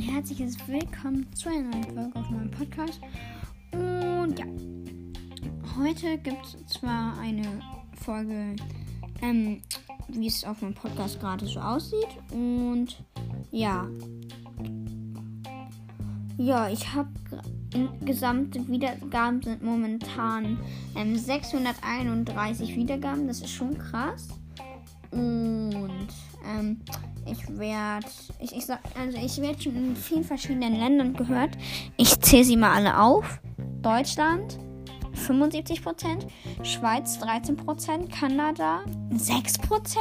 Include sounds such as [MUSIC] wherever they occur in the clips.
herzliches Willkommen zu einer neuen Folge auf meinem Podcast. Und ja, heute gibt es zwar eine Folge, ähm, wie es auf meinem Podcast gerade so aussieht. Und ja, ja, ich habe gesamte Wiedergaben sind momentan ähm, 631 Wiedergaben. Das ist schon krass. Und ähm, ich werde, ich, ich sag, also ich werde schon in vielen verschiedenen Ländern gehört. Ich zähle sie mal alle auf. Deutschland 75%, Schweiz 13%, Kanada 6%,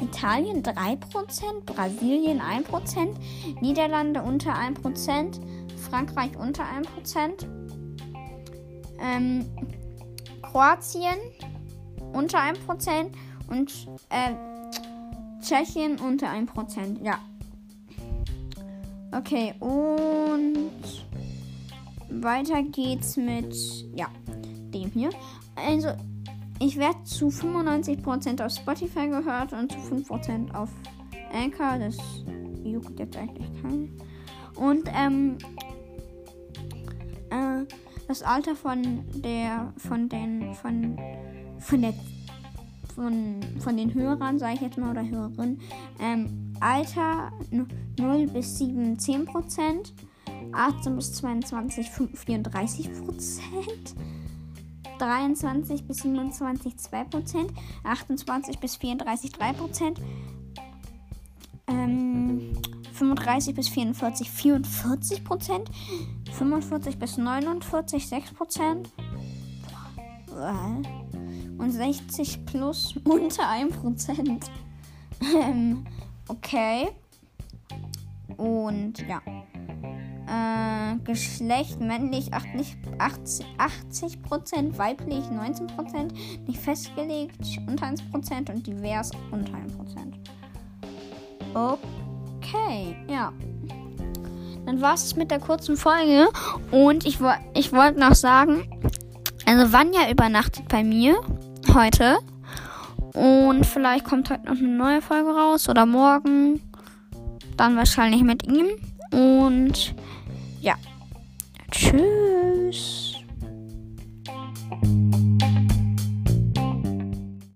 Italien 3%, Brasilien 1%, Niederlande unter 1%, Frankreich unter 1%, ähm, Kroatien unter 1% und äh, Tschechien unter 1%. Ja. Okay, und weiter geht's mit, ja, dem hier. Also, ich werde zu 95% auf Spotify gehört und zu 5% auf Anchor. Das juckt jetzt eigentlich keinen. Und, ähm, äh, das Alter von der, von den, von, von der von, von den Hörern, sage ich jetzt mal, oder Hörerinnen. Ähm, Alter 0 bis 7 10 Prozent. 18 bis 22 34 Prozent. 23 bis 27 2 Prozent. 28 bis 34 3 Prozent. Ähm, 35 bis 44 44 Prozent. 45 bis 49 6 Prozent und 60 plus [LAUGHS] unter 1%. ähm, okay. Und ja. Äh, Geschlecht männlich 80, 80%, weiblich 19%, nicht festgelegt unter 1% und divers unter 1%. Okay, ja. Dann war es mit der kurzen Folge und ich, ich wollte noch sagen, also Vanya übernachtet bei mir heute. Und vielleicht kommt heute noch eine neue Folge raus oder morgen. Dann wahrscheinlich mit ihm. Und ja. Tschüss.